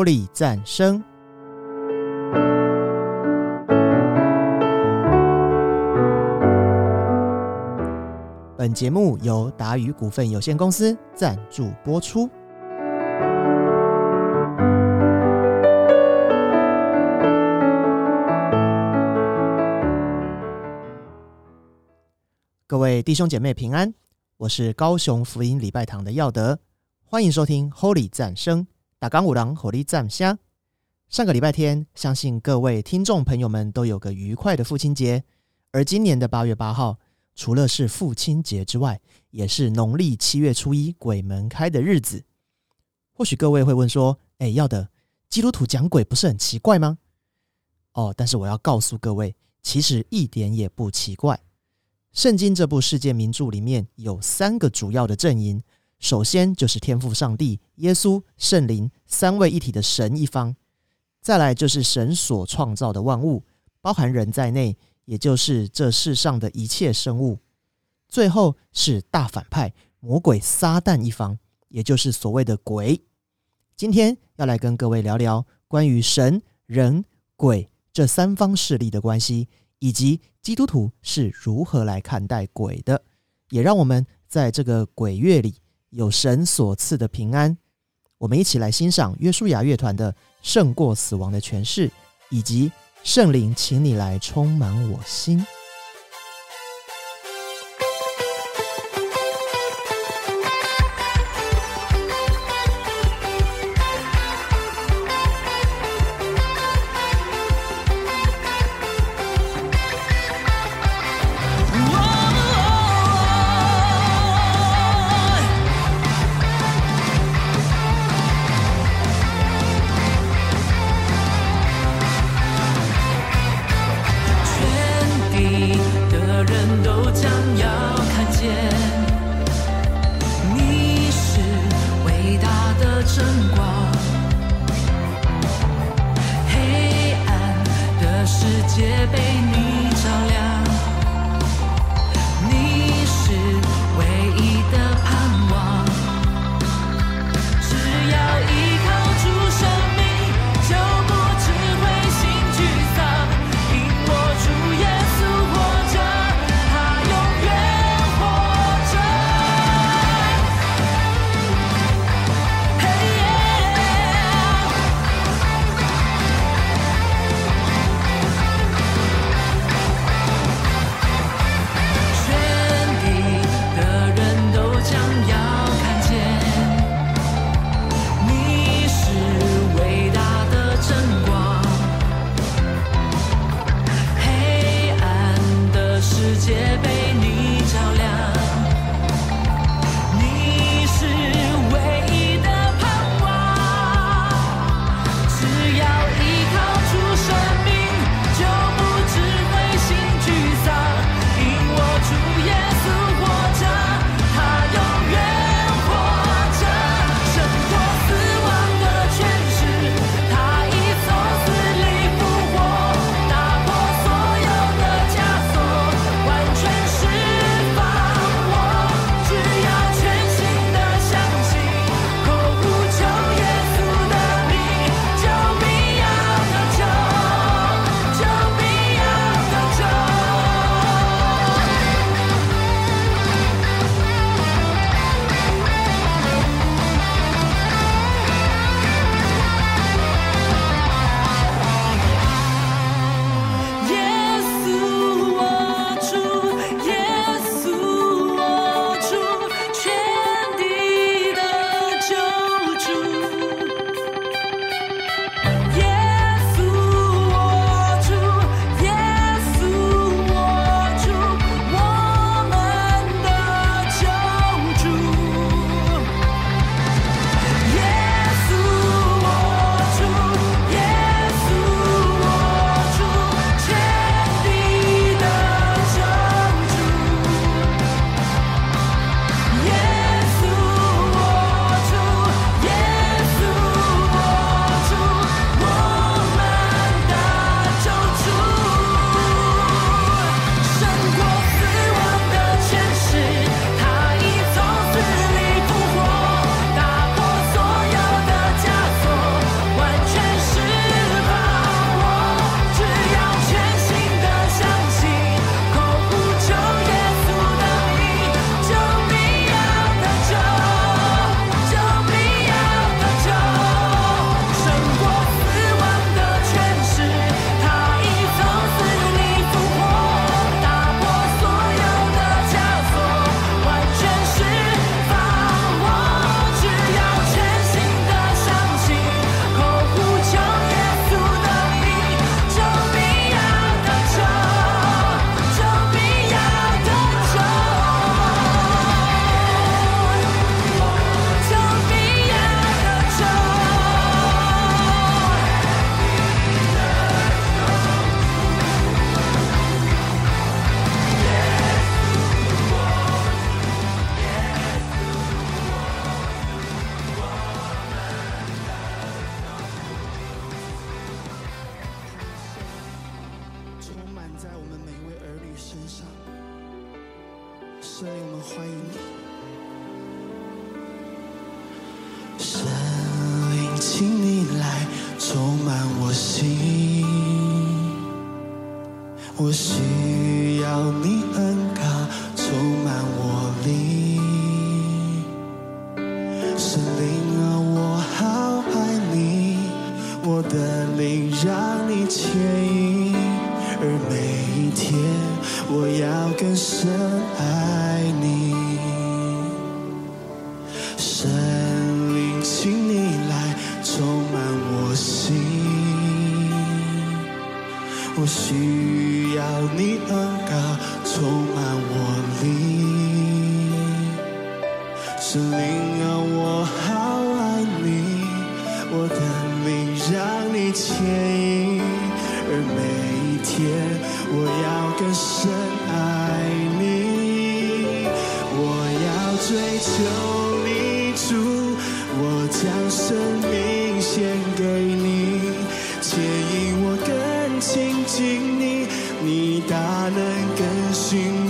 Holy 赞声。本节目由达宇股份有限公司赞助播出。各位弟兄姐妹平安，我是高雄福音礼拜堂的耀德，欢迎收听 Holy 赞声打钢五郎火力赞香。上个礼拜天，相信各位听众朋友们都有个愉快的父亲节，而今年的八月八号。除了是父亲节之外，也是农历七月初一鬼门开的日子。或许各位会问说：“哎，要的基督徒讲鬼不是很奇怪吗？”哦，但是我要告诉各位，其实一点也不奇怪。圣经这部世界名著里面有三个主要的阵营，首先就是天父上帝、耶稣、圣灵三位一体的神一方，再来就是神所创造的万物，包含人在内。也就是这世上的一切生物，最后是大反派魔鬼撒旦一方，也就是所谓的鬼。今天要来跟各位聊聊关于神、人、鬼这三方势力的关系，以及基督徒是如何来看待鬼的。也让我们在这个鬼月里有神所赐的平安。我们一起来欣赏约书亚乐团的《胜过死亡的诠释》，以及。圣灵，请你来充满我心。我要更深爱你，我要追求你主，我将生命献给你，且因我更亲近你，你大能更新我。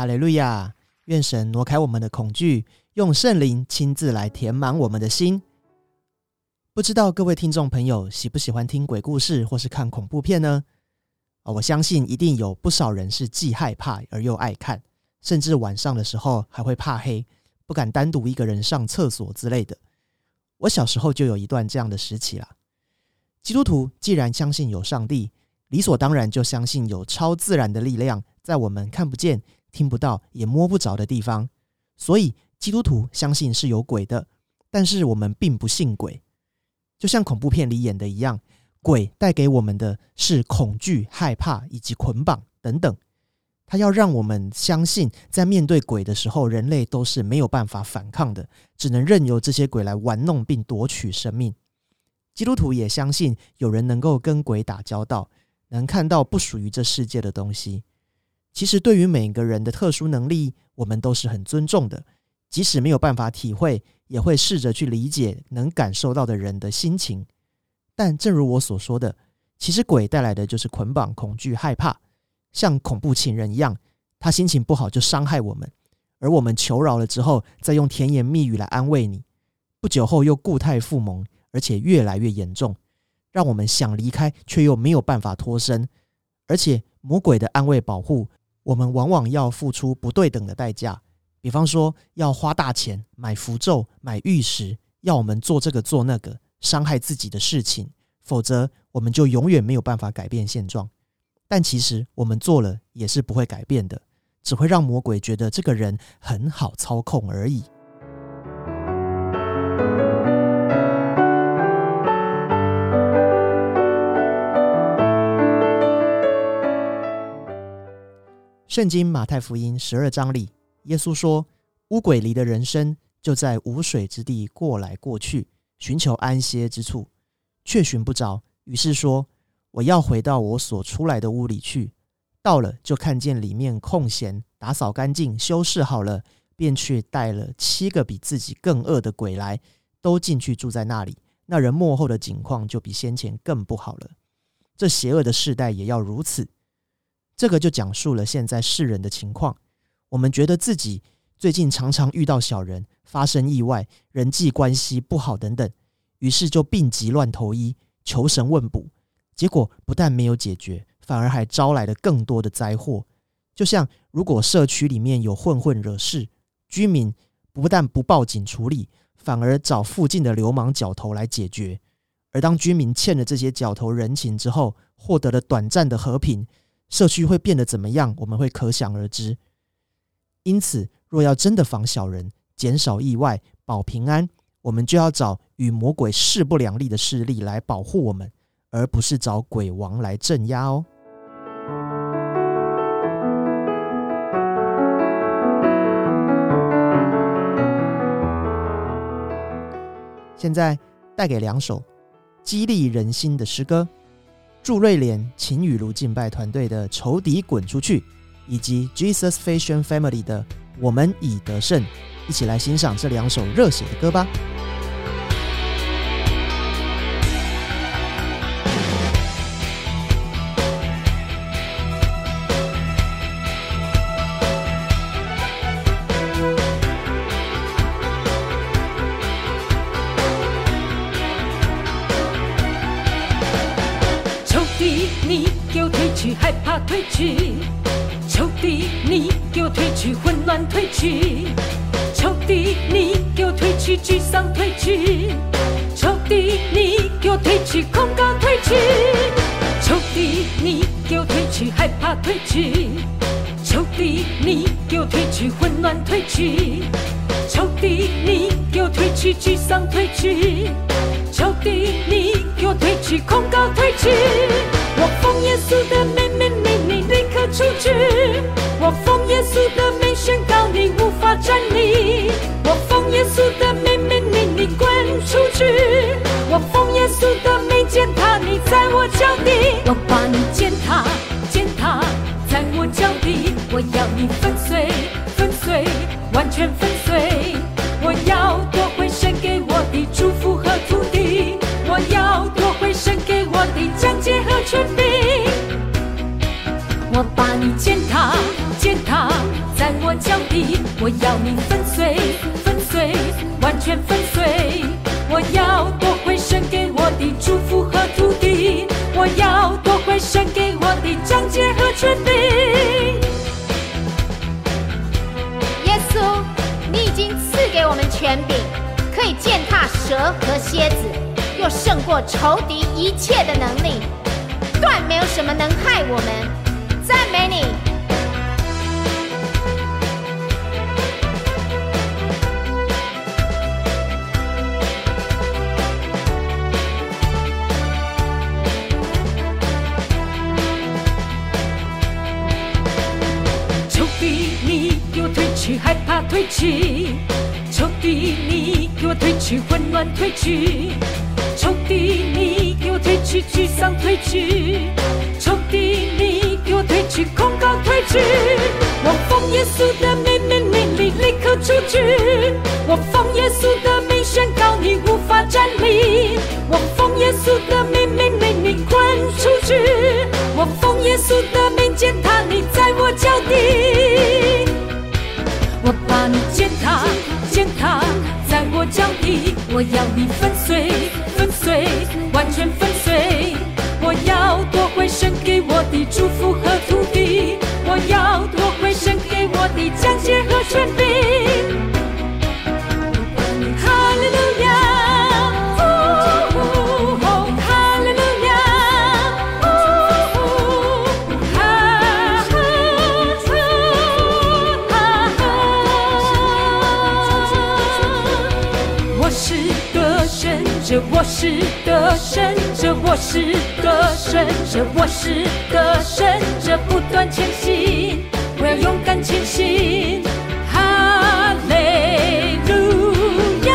哈利路亚！愿神挪开我们的恐惧，用圣灵亲自来填满我们的心。不知道各位听众朋友喜不喜欢听鬼故事或是看恐怖片呢？啊，我相信一定有不少人是既害怕而又爱看，甚至晚上的时候还会怕黑，不敢单独一个人上厕所之类的。我小时候就有一段这样的时期啦。基督徒既然相信有上帝，理所当然就相信有超自然的力量在我们看不见、听不到、也摸不着的地方。所以基督徒相信是有鬼的，但是我们并不信鬼。就像恐怖片里演的一样，鬼带给我们的是恐惧、害怕以及捆绑等等。他要让我们相信，在面对鬼的时候，人类都是没有办法反抗的，只能任由这些鬼来玩弄并夺取生命。基督徒也相信有人能够跟鬼打交道，能看到不属于这世界的东西。其实，对于每个人的特殊能力，我们都是很尊重的，即使没有办法体会。也会试着去理解能感受到的人的心情，但正如我所说的，其实鬼带来的就是捆绑、恐惧、害怕，像恐怖情人一样，他心情不好就伤害我们，而我们求饶了之后，再用甜言蜜语来安慰你，不久后又固态复萌，而且越来越严重，让我们想离开却又没有办法脱身，而且魔鬼的安慰保护，我们往往要付出不对等的代价。比方说，要花大钱买符咒、买玉石，要我们做这个做那个，伤害自己的事情，否则我们就永远没有办法改变现状。但其实我们做了也是不会改变的，只会让魔鬼觉得这个人很好操控而已。圣经马太福音十二章里。耶稣说：“乌鬼离的人生就在无水之地过来过去，寻求安歇之处，却寻不着。于是说：我要回到我所出来的屋里去。到了，就看见里面空闲，打扫干净，修饰好了，便去带了七个比自己更恶的鬼来，都进去住在那里。那人幕后的景况就比先前更不好了。这邪恶的世代也要如此。这个就讲述了现在世人的情况。”我们觉得自己最近常常遇到小人，发生意外，人际关系不好等等，于是就病急乱投医，求神问卜，结果不但没有解决，反而还招来了更多的灾祸。就像如果社区里面有混混惹事，居民不但不报警处理，反而找附近的流氓角头来解决。而当居民欠了这些角头人情之后，获得了短暂的和平，社区会变得怎么样？我们会可想而知。因此，若要真的防小人、减少意外、保平安，我们就要找与魔鬼势不两立的势力来保护我们，而不是找鬼王来镇压哦。现在带给两首激励人心的诗歌：祝瑞莲、秦雨如敬拜团队的《仇敌滚出去》。以及 Jesus Fashion Family 的《我们已得胜》，一起来欣赏这两首热血的歌吧。仇敌一切的能力，断没有什么能害我们。赞美你。害怕退去，仇敌你给我退去，混乱退去，敌你给我退去，沮丧退去，仇敌你给我退去，控告退去。我奉耶稣的命命命令立刻出去，我奉耶稣的命宣告你无法站立，我奉耶稣的命命令你滚出去，我奉耶稣的命践踏你在我脚底。我把你践踏，践踏在我脚底，我要你，粉碎，的奖戒和权柄。我是得胜者，我是得胜者，我是得胜者，我是得胜者不断前行，前行。哈利路亚！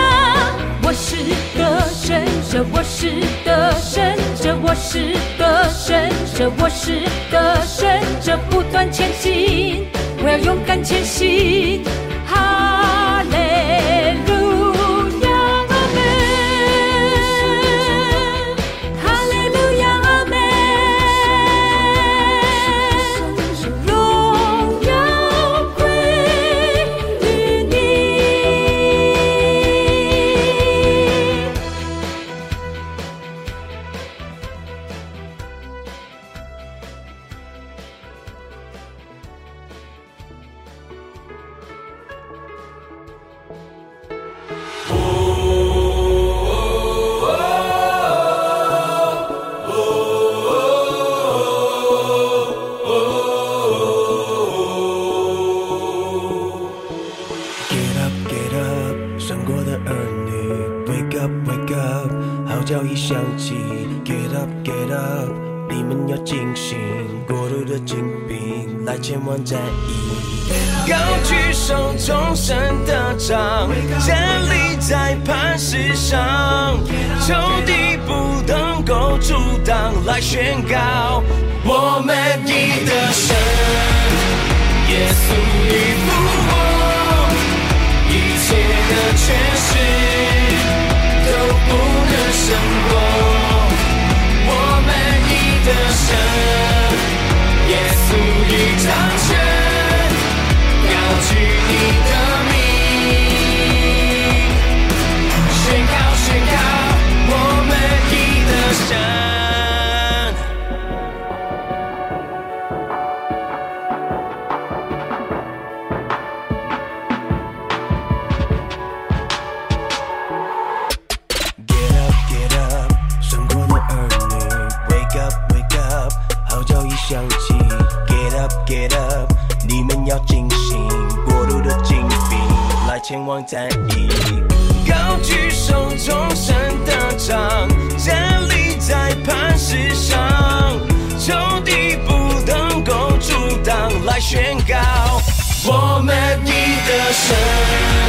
我是得胜者，我是得胜者，我是得胜者，我是得胜者，不断前进，我要勇敢前行。and God. 在意。高举手中神的杖，站立在磐石上，仇敌不能够阻挡，来宣告我们的神。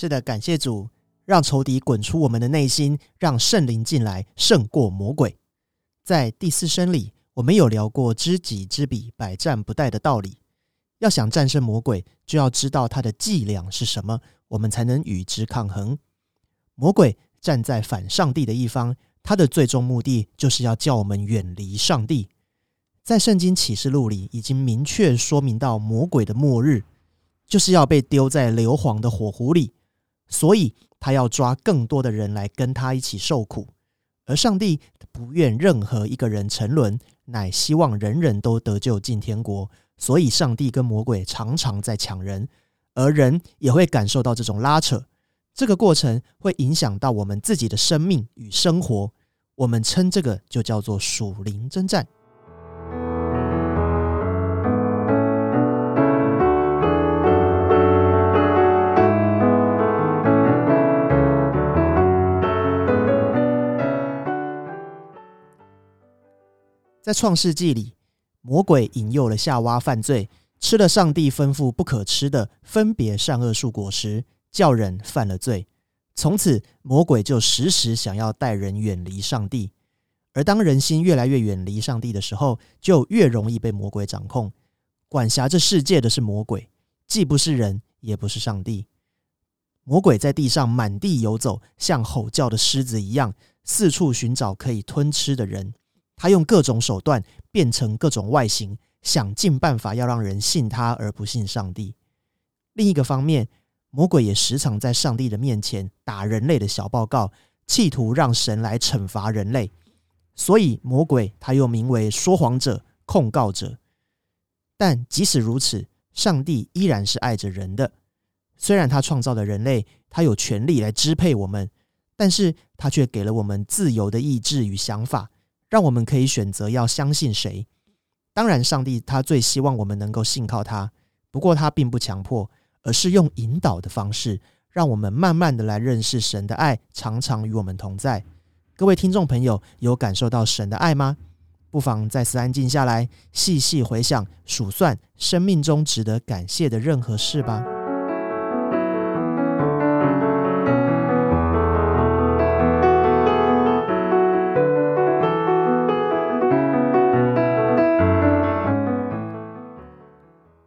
是的，感谢主，让仇敌滚出我们的内心，让圣灵进来，胜过魔鬼。在第四声里，我们有聊过知己知彼，百战不殆的道理。要想战胜魔鬼，就要知道他的伎俩是什么，我们才能与之抗衡。魔鬼站在反上帝的一方，他的最终目的就是要叫我们远离上帝。在圣经启示录里，已经明确说明到魔鬼的末日，就是要被丢在硫磺的火湖里。所以，他要抓更多的人来跟他一起受苦，而上帝不愿任何一个人沉沦，乃希望人人都得救进天国。所以，上帝跟魔鬼常常在抢人，而人也会感受到这种拉扯。这个过程会影响到我们自己的生命与生活，我们称这个就叫做属灵征战。在创世纪里，魔鬼引诱了夏娃犯罪，吃了上帝吩咐不可吃的分别善恶树果实，叫人犯了罪。从此，魔鬼就时时想要带人远离上帝。而当人心越来越远离上帝的时候，就越容易被魔鬼掌控。管辖这世界的是魔鬼，既不是人，也不是上帝。魔鬼在地上满地游走，像吼叫的狮子一样，四处寻找可以吞吃的人。他用各种手段变成各种外形，想尽办法要让人信他而不信上帝。另一个方面，魔鬼也时常在上帝的面前打人类的小报告，企图让神来惩罚人类。所以，魔鬼他又名为说谎者、控告者。但即使如此，上帝依然是爱着人的。虽然他创造了人类，他有权利来支配我们，但是他却给了我们自由的意志与想法。让我们可以选择要相信谁。当然，上帝他最希望我们能够信靠他。不过，他并不强迫，而是用引导的方式，让我们慢慢的来认识神的爱，常常与我们同在。各位听众朋友，有感受到神的爱吗？不妨再次安静下来，细细回想、数算生命中值得感谢的任何事吧。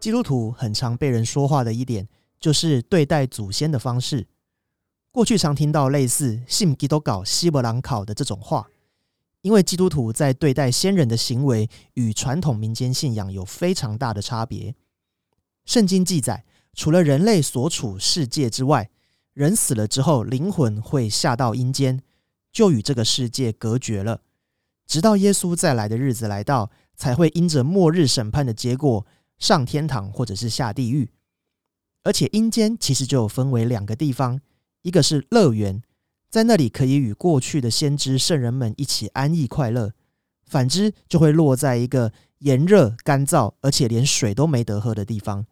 基督徒很常被人说话的一点，就是对待祖先的方式。过去常听到类似“信基督搞西伯朗考”的这种话，因为基督徒在对待先人的行为与传统民间信仰有非常大的差别。圣经记载，除了人类所处世界之外，人死了之后，灵魂会下到阴间，就与这个世界隔绝了，直到耶稣再来的日子来到，才会因着末日审判的结果。上天堂或者是下地狱，而且阴间其实就分为两个地方，一个是乐园，在那里可以与过去的先知圣人们一起安逸快乐；反之，就会落在一个炎热干燥，而且连水都没得喝的地方。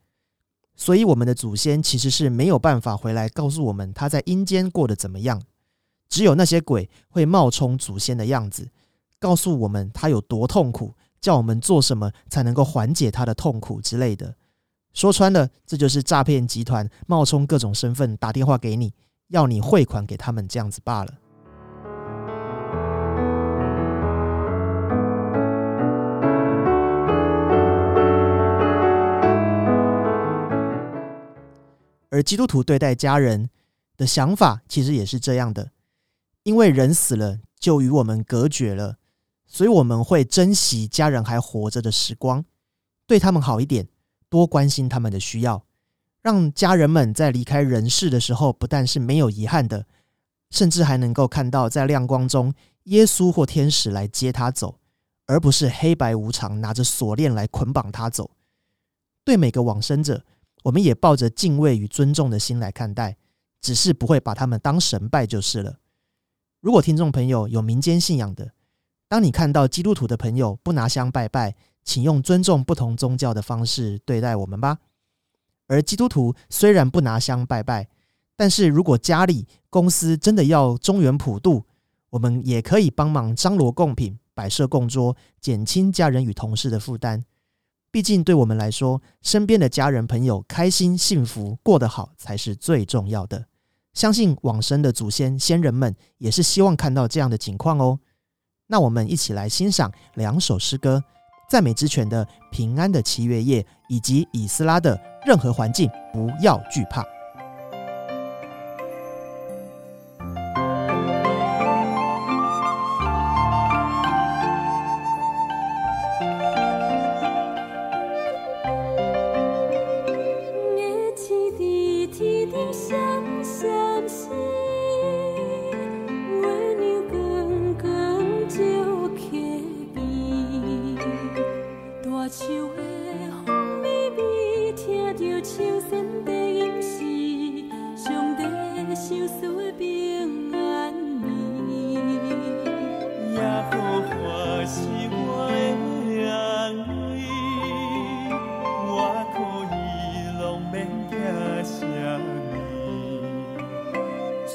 所以，我们的祖先其实是没有办法回来告诉我们他在阴间过得怎么样，只有那些鬼会冒充祖先的样子，告诉我们他有多痛苦。叫我们做什么才能够缓解他的痛苦之类的，说穿了，这就是诈骗集团冒充各种身份打电话给你，要你汇款给他们这样子罢了。而基督徒对待家人的想法其实也是这样的，因为人死了就与我们隔绝了，所以我们会珍惜家人还活着的时光，对他们好一点，多关心他们的需要，让家人们在离开人世的时候，不但是没有遗憾的，甚至还能够看到在亮光中，耶稣或天使来接他走，而不是黑白无常拿着锁链来捆绑他走。对每个往生者。我们也抱着敬畏与尊重的心来看待，只是不会把他们当神拜就是了。如果听众朋友有民间信仰的，当你看到基督徒的朋友不拿香拜拜，请用尊重不同宗教的方式对待我们吧。而基督徒虽然不拿香拜拜，但是如果家里、公司真的要中原普渡，我们也可以帮忙张罗贡品、摆设供桌，减轻家人与同事的负担。毕竟，对我们来说，身边的家人朋友开心幸福过得好才是最重要的。相信往生的祖先先人们也是希望看到这样的情况哦。那我们一起来欣赏两首诗歌：赞美之泉的《平安的七月夜》，以及以斯拉的《任何环境不要惧怕》。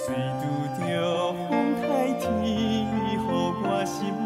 虽拄着风台，天雨雨，我心。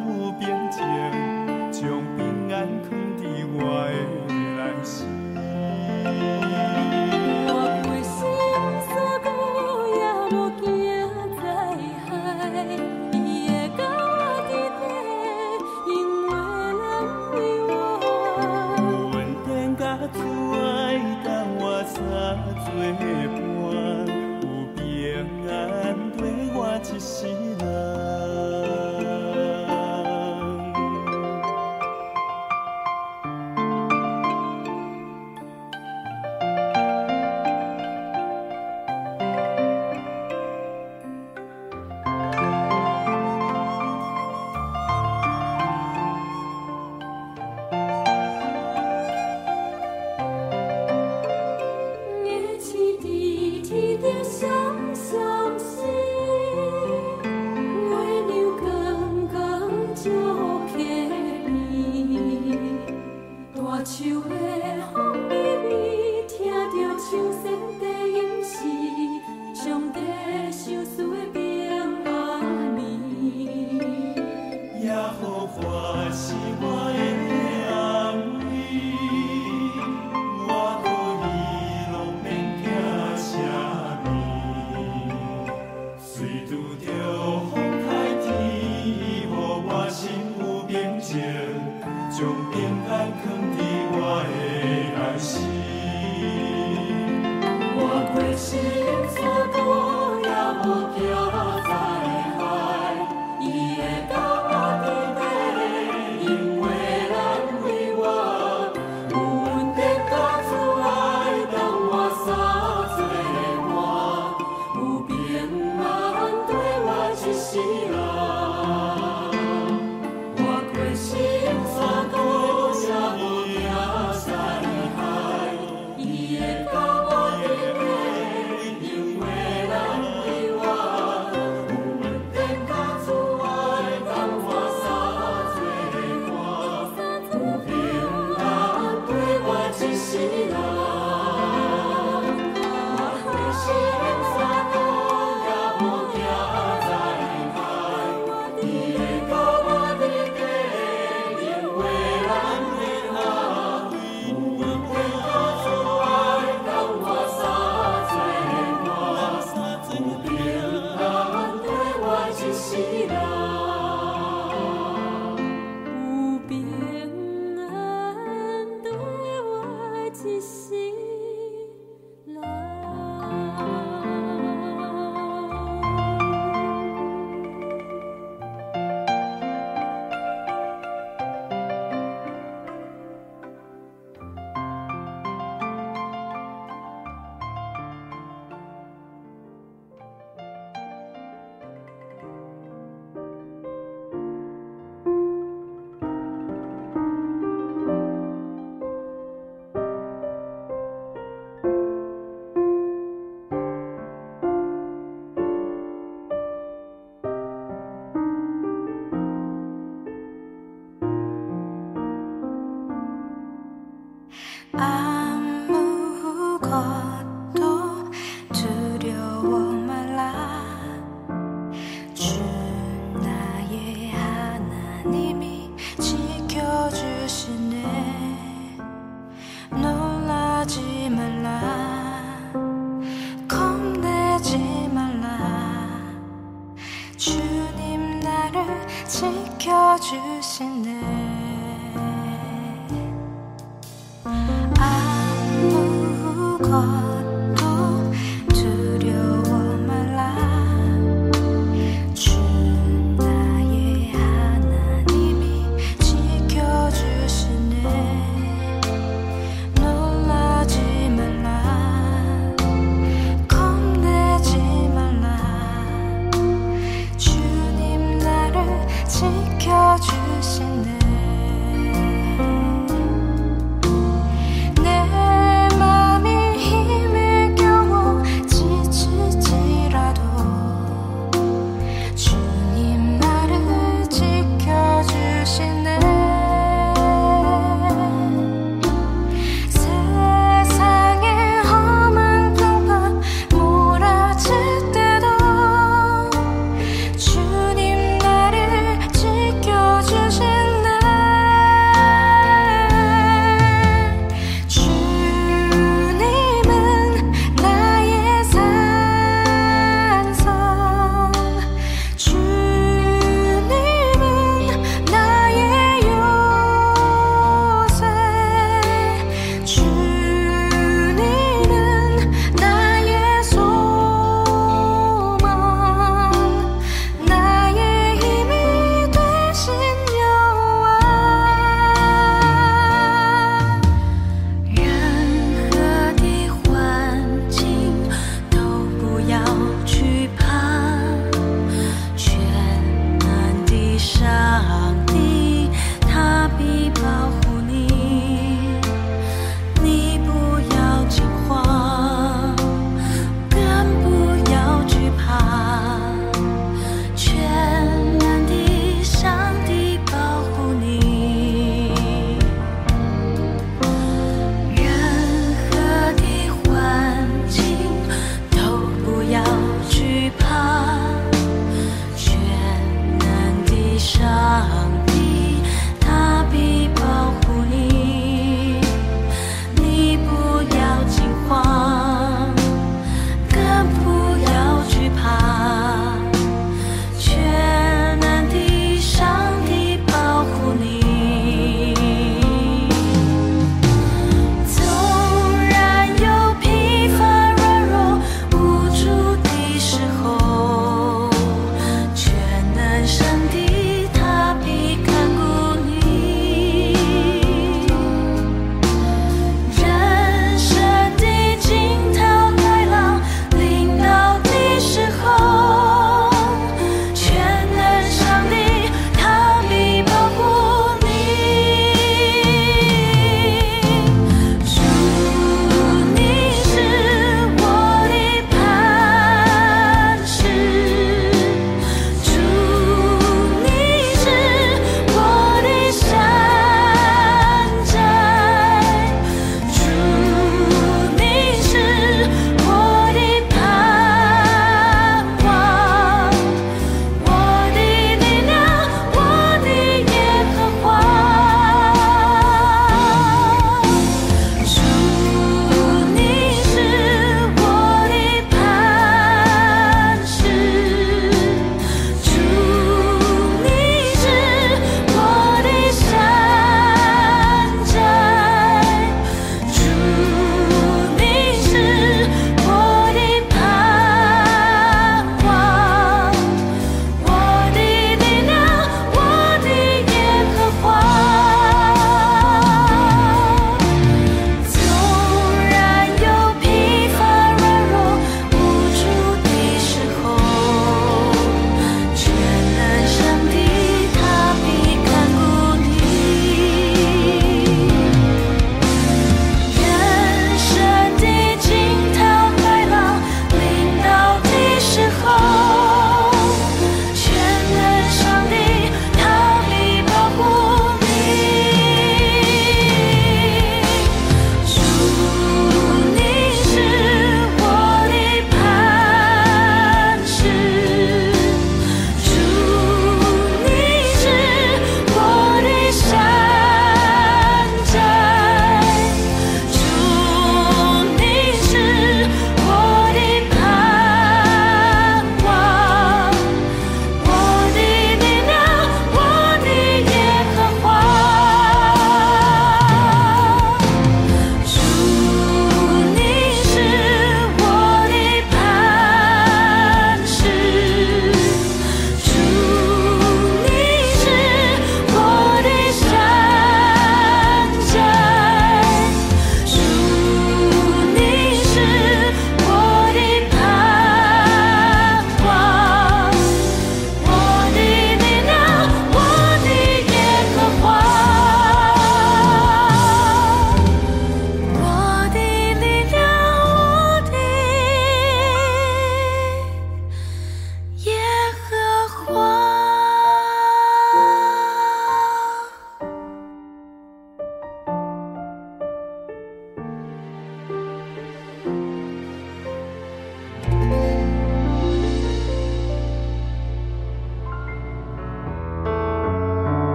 谢谢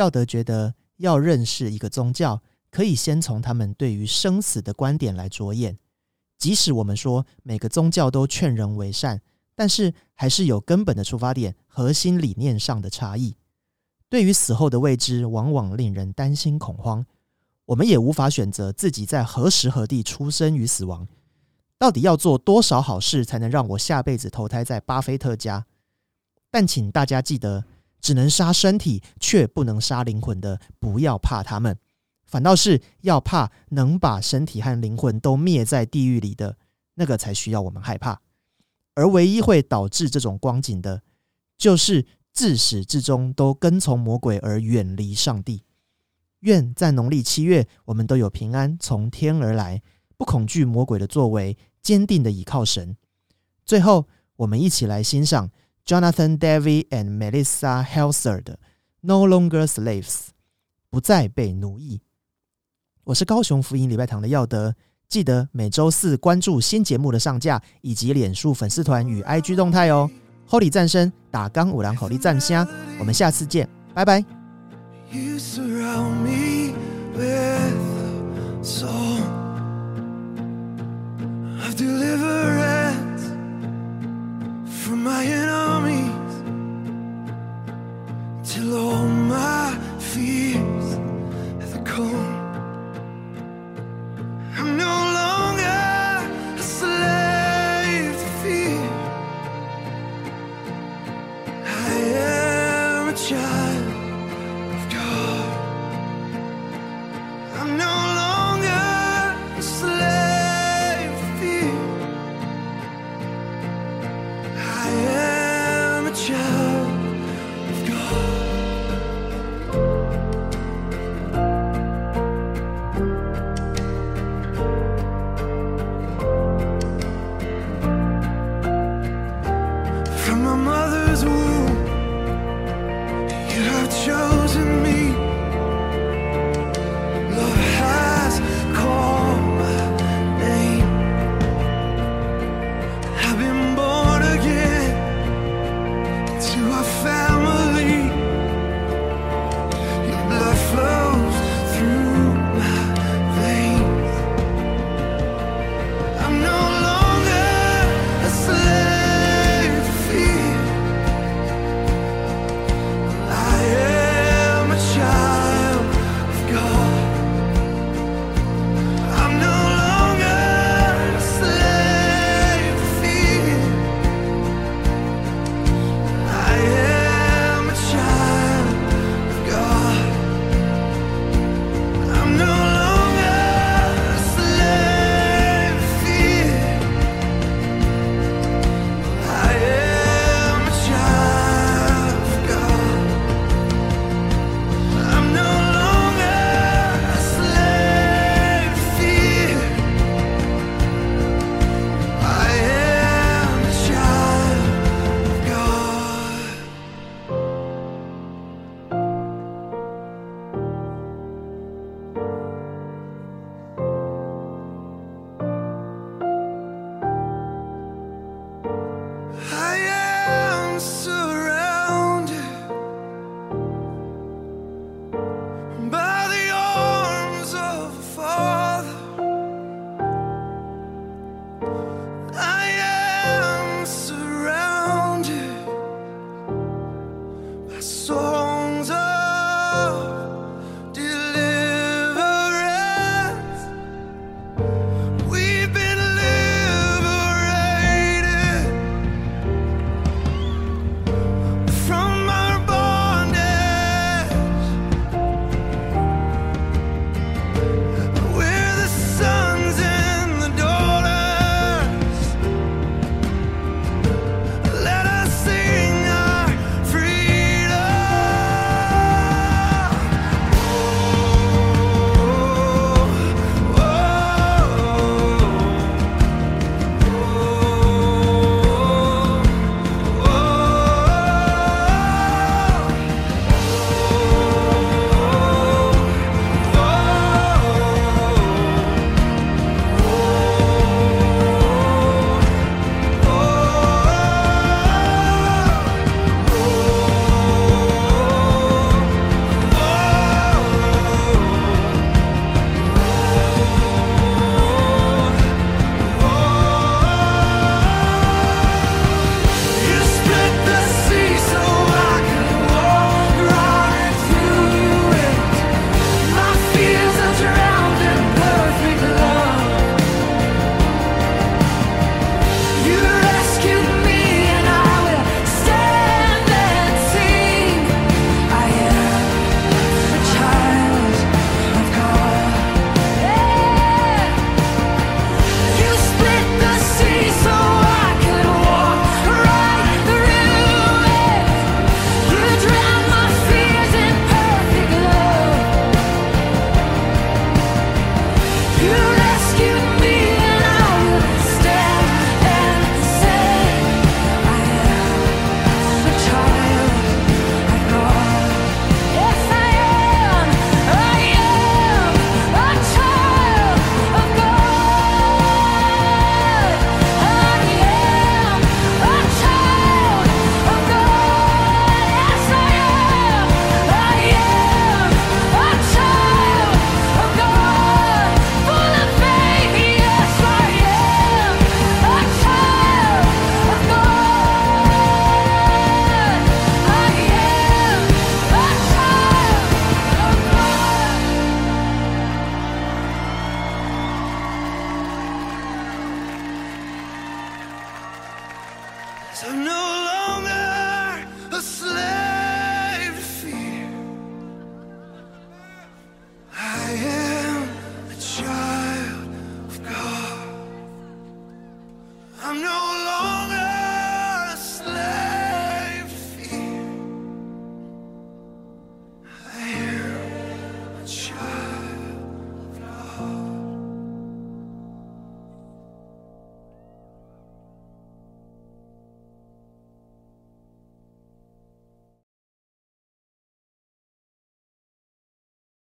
耀德觉得要认识一个宗教，可以先从他们对于生死的观点来着眼。即使我们说每个宗教都劝人为善，但是还是有根本的出发点、核心理念上的差异。对于死后的未知，往往令人担心恐慌。我们也无法选择自己在何时何地出生与死亡。到底要做多少好事，才能让我下辈子投胎在巴菲特家？但请大家记得，只能杀身体，却不能杀灵魂的，不要怕他们，反倒是要怕能把身体和灵魂都灭在地狱里的那个，才需要我们害怕。而唯一会导致这种光景的，就是自始至终都跟从魔鬼而远离上帝。愿在农历七月，我们都有平安从天而来，不恐惧魔鬼的作为，坚定的倚靠神。最后，我们一起来欣赏 Jonathan David and Melissa Helser 的《No Longer Slaves》，不再被奴役。我是高雄福音礼拜堂的耀德，记得每周四关注新节目的上架，以及脸书粉丝团与 IG 动态哦。Holy 战声打刚五郎口力战虾，我们下次见，拜拜。From my enemies. Till all my fears